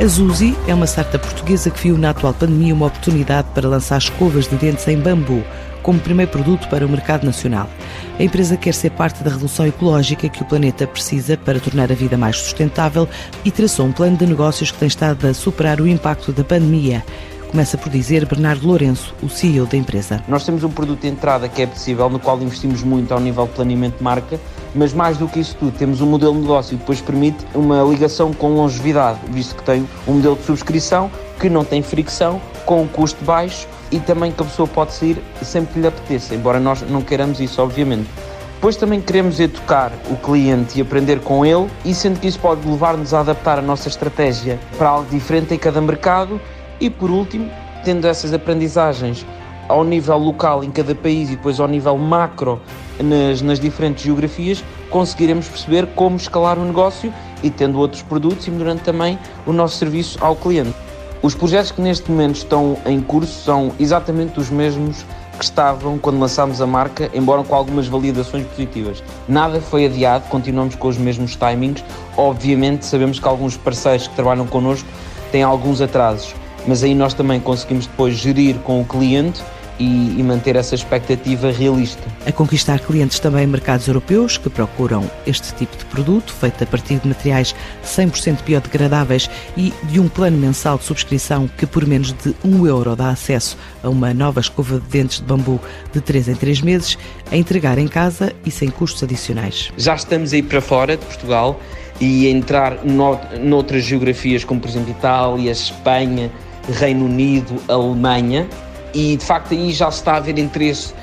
A Zuzi é uma startup portuguesa que viu na atual pandemia uma oportunidade para lançar escovas de dentes em bambu como primeiro produto para o mercado nacional. A empresa quer ser parte da revolução ecológica que o planeta precisa para tornar a vida mais sustentável e traçou um plano de negócios que tem estado a superar o impacto da pandemia. Começa por dizer Bernardo Lourenço, o CEO da empresa. Nós temos um produto de entrada que é possível, no qual investimos muito ao nível de planeamento de marca, mas mais do que isso tudo, temos um modelo de negócio que depois permite uma ligação com longevidade, visto que tem um modelo de subscrição que não tem fricção, com um custo baixo e também que a pessoa pode sair sempre que lhe apeteça, embora nós não queiramos isso, obviamente. Depois também queremos educar o cliente e aprender com ele, e sendo que isso pode levar-nos a adaptar a nossa estratégia para algo diferente em cada mercado e por último, tendo essas aprendizagens ao nível local em cada país e depois ao nível macro nas, nas diferentes geografias, conseguiremos perceber como escalar o negócio e tendo outros produtos e melhorando também o nosso serviço ao cliente. Os projetos que neste momento estão em curso são exatamente os mesmos que estavam quando lançámos a marca, embora com algumas validações positivas. Nada foi adiado, continuamos com os mesmos timings. Obviamente, sabemos que alguns parceiros que trabalham connosco têm alguns atrasos mas aí nós também conseguimos depois gerir com o cliente e, e, manter essa expectativa realista. A conquistar clientes também em mercados europeus que procuram este tipo de produto, feito a partir de materiais 100% biodegradáveis e de um plano mensal de subscrição que por menos de 1 euro dá acesso a uma nova escova de dentes de bambu de 3 em 3 meses, a entregar em casa e sem custos adicionais. Já estamos aí para fora de Portugal e a entrar noutras geografias como por exemplo Itália, Espanha, Reino Unido, Alemanha, e de facto aí já se está a ver interesse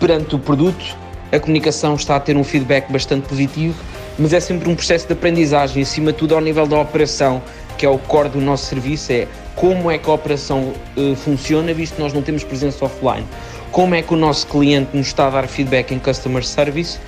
perante o produto, a comunicação está a ter um feedback bastante positivo, mas é sempre um processo de aprendizagem, acima de tudo ao nível da operação, que é o core do nosso serviço, é como é que a operação uh, funciona, visto que nós não temos presença offline, como é que o nosso cliente nos está a dar feedback em customer service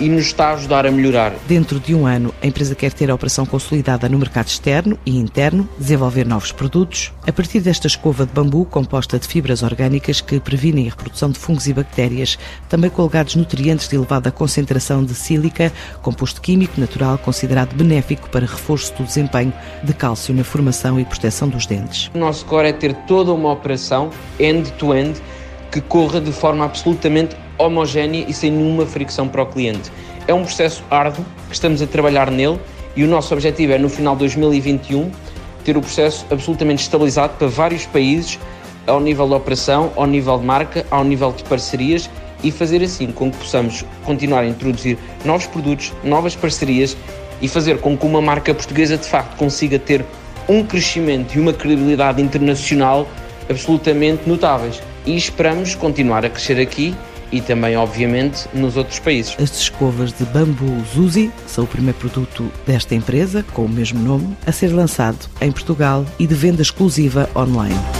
e nos está a ajudar a melhorar. Dentro de um ano, a empresa quer ter a operação consolidada no mercado externo e interno, desenvolver novos produtos, a partir desta escova de bambu composta de fibras orgânicas que previnem a reprodução de fungos e bactérias, também com alegados nutrientes de elevada concentração de sílica, composto químico natural considerado benéfico para reforço do desempenho de cálcio na formação e proteção dos dentes. O nosso core é ter toda uma operação end-to-end -end, que corra de forma absolutamente homogénea e sem nenhuma fricção para o cliente. É um processo árduo que estamos a trabalhar nele e o nosso objetivo é no final de 2021 ter o processo absolutamente estabilizado para vários países ao nível de operação, ao nível de marca, ao nível de parcerias e fazer assim com que possamos continuar a introduzir novos produtos, novas parcerias e fazer com que uma marca portuguesa de facto consiga ter um crescimento e uma credibilidade internacional absolutamente notáveis. E esperamos continuar a crescer aqui e também, obviamente, nos outros países. As escovas de bambu Zuzi são o primeiro produto desta empresa, com o mesmo nome, a ser lançado em Portugal e de venda exclusiva online.